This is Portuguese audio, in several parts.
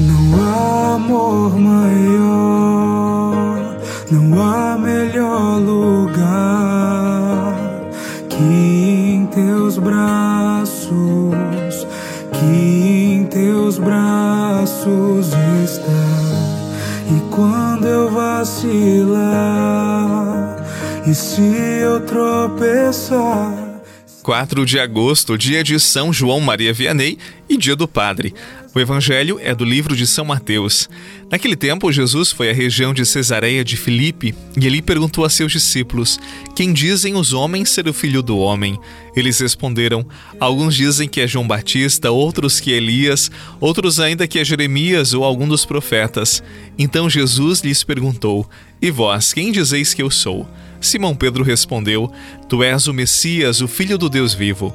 Não há amor maior, não há melhor lugar que em teus braços, que em teus braços está. E quando eu vacilar, e se eu tropeçar, 4 de agosto, dia de São João Maria Vianney e dia do Padre. O evangelho é do livro de São Mateus. Naquele tempo, Jesus foi à região de Cesareia de Filipe e ele perguntou a seus discípulos: Quem dizem os homens ser o filho do homem? Eles responderam: Alguns dizem que é João Batista, outros que é Elias, outros ainda que é Jeremias ou algum dos profetas. Então Jesus lhes perguntou: E vós, quem dizeis que eu sou? Simão Pedro respondeu: Tu és o Messias, o Filho do Deus vivo.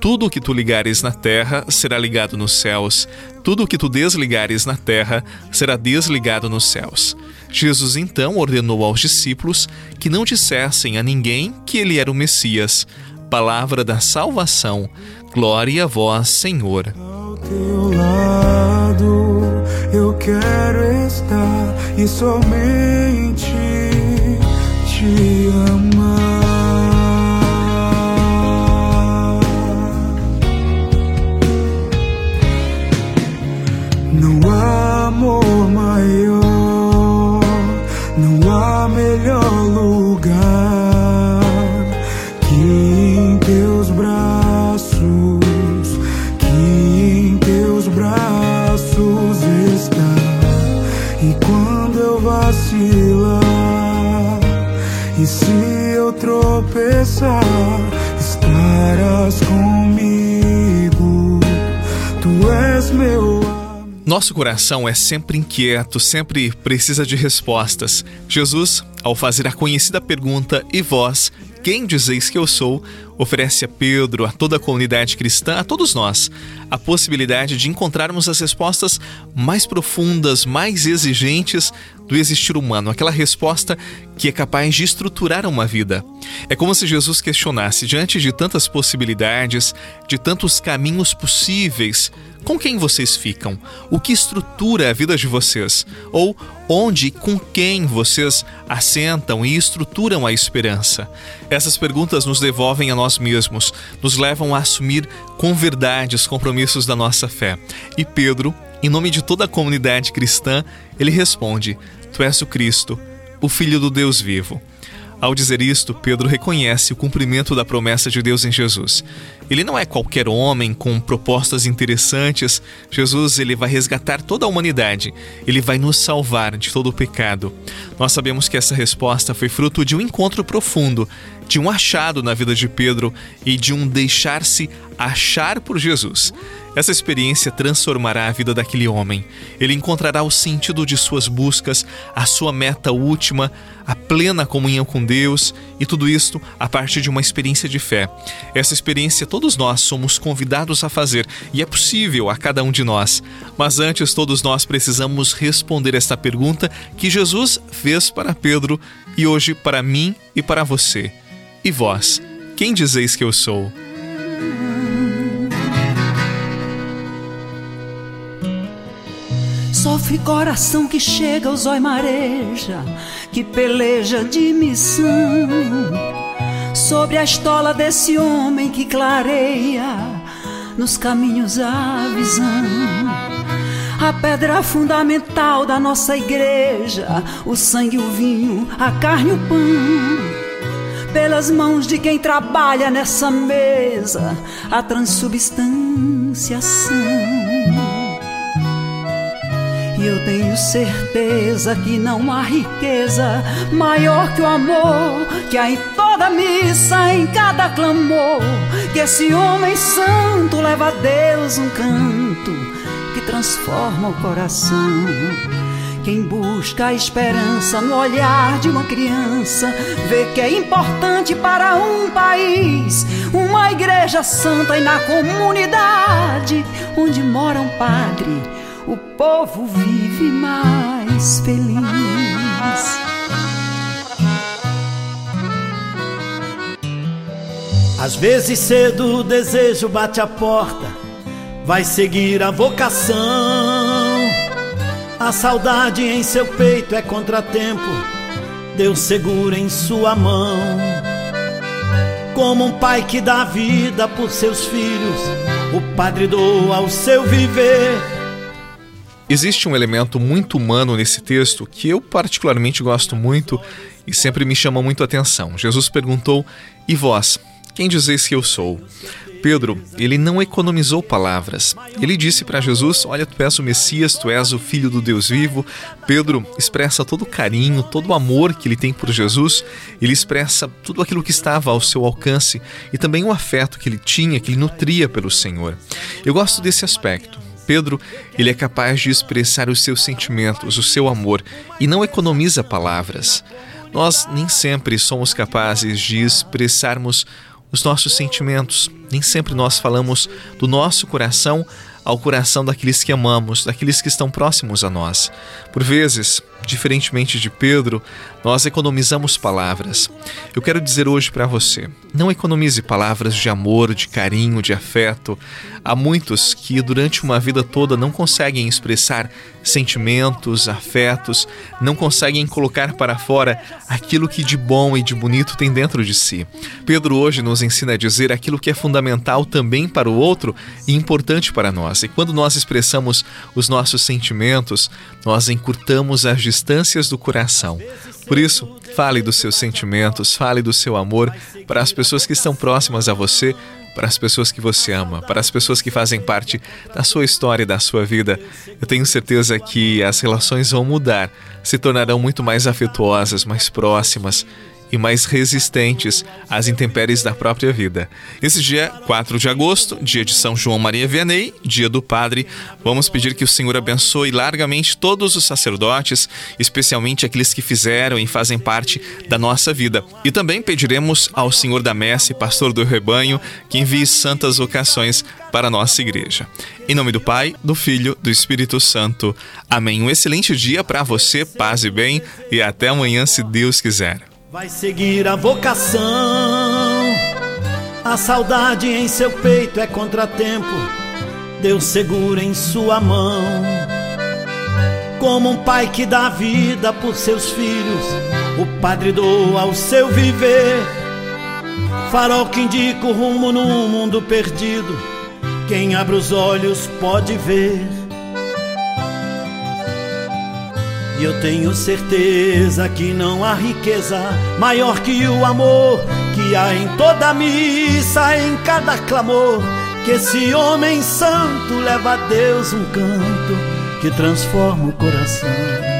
Tudo o que tu ligares na terra será ligado nos céus, tudo o que tu desligares na terra será desligado nos céus. Jesus então ordenou aos discípulos que não dissessem a ninguém que ele era o Messias. Palavra da salvação. Glória a vós, Senhor. Ao teu lado eu quero estar e somente te amar. Melhor lugar que em teus braços, que em teus braços está. E quando eu vacilar, e se eu tropeçar, estarás comigo. Tu és meu nosso coração é sempre inquieto, sempre precisa de respostas. Jesus, ao fazer a conhecida pergunta: E vós, quem dizeis que eu sou? oferece a Pedro, a toda a comunidade cristã, a todos nós, a possibilidade de encontrarmos as respostas mais profundas, mais exigentes do existir humano, aquela resposta que é capaz de estruturar uma vida. É como se Jesus questionasse, diante de tantas possibilidades, de tantos caminhos possíveis, com quem vocês ficam? O que estrutura a vida de vocês? Ou onde e com quem vocês assentam e estruturam a esperança? Essas perguntas nos devolvem a nós mesmos, nos levam a assumir com verdade os compromissos da nossa fé. E Pedro, em nome de toda a comunidade cristã, ele responde: Tu és o Cristo, o Filho do Deus vivo. Ao dizer isto, Pedro reconhece o cumprimento da promessa de Deus em Jesus. Ele não é qualquer homem com propostas interessantes. Jesus, ele vai resgatar toda a humanidade. Ele vai nos salvar de todo o pecado. Nós sabemos que essa resposta foi fruto de um encontro profundo, de um achado na vida de Pedro e de um deixar-se achar por Jesus. Essa experiência transformará a vida daquele homem. Ele encontrará o sentido de suas buscas, a sua meta última, a plena comunhão com Deus e tudo isto a partir de uma experiência de fé. Essa experiência todos nós somos convidados a fazer e é possível a cada um de nós. Mas antes, todos nós precisamos responder esta pergunta que Jesus fez para Pedro e hoje para mim e para você. E vós, quem dizeis que eu sou? Sofre coração que chega ao zóio mareja, que peleja de missão. Sobre a estola desse homem que clareia nos caminhos a visão. A pedra fundamental da nossa igreja, o sangue, o vinho, a carne, o pão. Pelas mãos de quem trabalha nessa mesa, a transubstanciação. E eu tenho certeza que não há riqueza maior que o amor que há em toda missa, em cada clamor. Que esse homem santo leva a Deus um canto que transforma o coração. Quem busca a esperança no olhar de uma criança vê que é importante para um país uma igreja santa e na comunidade onde mora um padre, o povo vive mais feliz. Às vezes cedo o desejo bate a porta, vai seguir a vocação. A saudade em seu peito é contratempo, Deus segura em sua mão. Como um pai que dá vida por seus filhos, o padre doa o seu viver. Existe um elemento muito humano nesse texto que eu particularmente gosto muito e sempre me chama muito a atenção. Jesus perguntou: E vós, quem dizeis que eu sou? Pedro, ele não economizou palavras. Ele disse para Jesus: Olha, tu és o Messias, tu és o Filho do Deus vivo. Pedro expressa todo o carinho, todo o amor que ele tem por Jesus. Ele expressa tudo aquilo que estava ao seu alcance e também o afeto que ele tinha, que ele nutria pelo Senhor. Eu gosto desse aspecto. Pedro, ele é capaz de expressar os seus sentimentos, o seu amor e não economiza palavras. Nós nem sempre somos capazes de expressarmos os nossos sentimentos. Nem sempre nós falamos do nosso coração ao coração daqueles que amamos, daqueles que estão próximos a nós. Por vezes, diferentemente de Pedro, nós economizamos palavras. Eu quero dizer hoje para você: não economize palavras de amor, de carinho, de afeto. Há muitos que durante uma vida toda não conseguem expressar sentimentos, afetos, não conseguem colocar para fora aquilo que de bom e de bonito tem dentro de si. Pedro hoje nos ensina a dizer aquilo que é fundamental também para o outro e importante para nós. E quando nós expressamos os nossos sentimentos, nós encurtamos as distâncias do coração. Por isso, fale dos seus sentimentos, fale do seu amor para as pessoas que estão próximas a você, para as pessoas que você ama, para as pessoas que fazem parte da sua história da sua vida. Eu tenho certeza que as relações vão mudar, se tornarão muito mais afetuosas, mais próximas e mais resistentes às intempéries da própria vida. Esse dia, 4 de agosto, dia de São João Maria Vianney, dia do Padre, vamos pedir que o Senhor abençoe largamente todos os sacerdotes, especialmente aqueles que fizeram e fazem parte da nossa vida. E também pediremos ao Senhor da Messe, pastor do rebanho, que envie santas vocações para a nossa igreja. Em nome do Pai, do Filho, do Espírito Santo. Amém. Um excelente dia para você, paz e bem, e até amanhã, se Deus quiser. Vai seguir a vocação. A saudade em seu peito é contratempo. Deus segura em sua mão. Como um pai que dá vida por seus filhos, o padre doa o seu viver. Farol que indica o rumo num mundo perdido. Quem abre os olhos pode ver. E eu tenho certeza que não há riqueza maior que o amor que há em toda missa, em cada clamor. Que esse homem santo leva a Deus um canto que transforma o coração.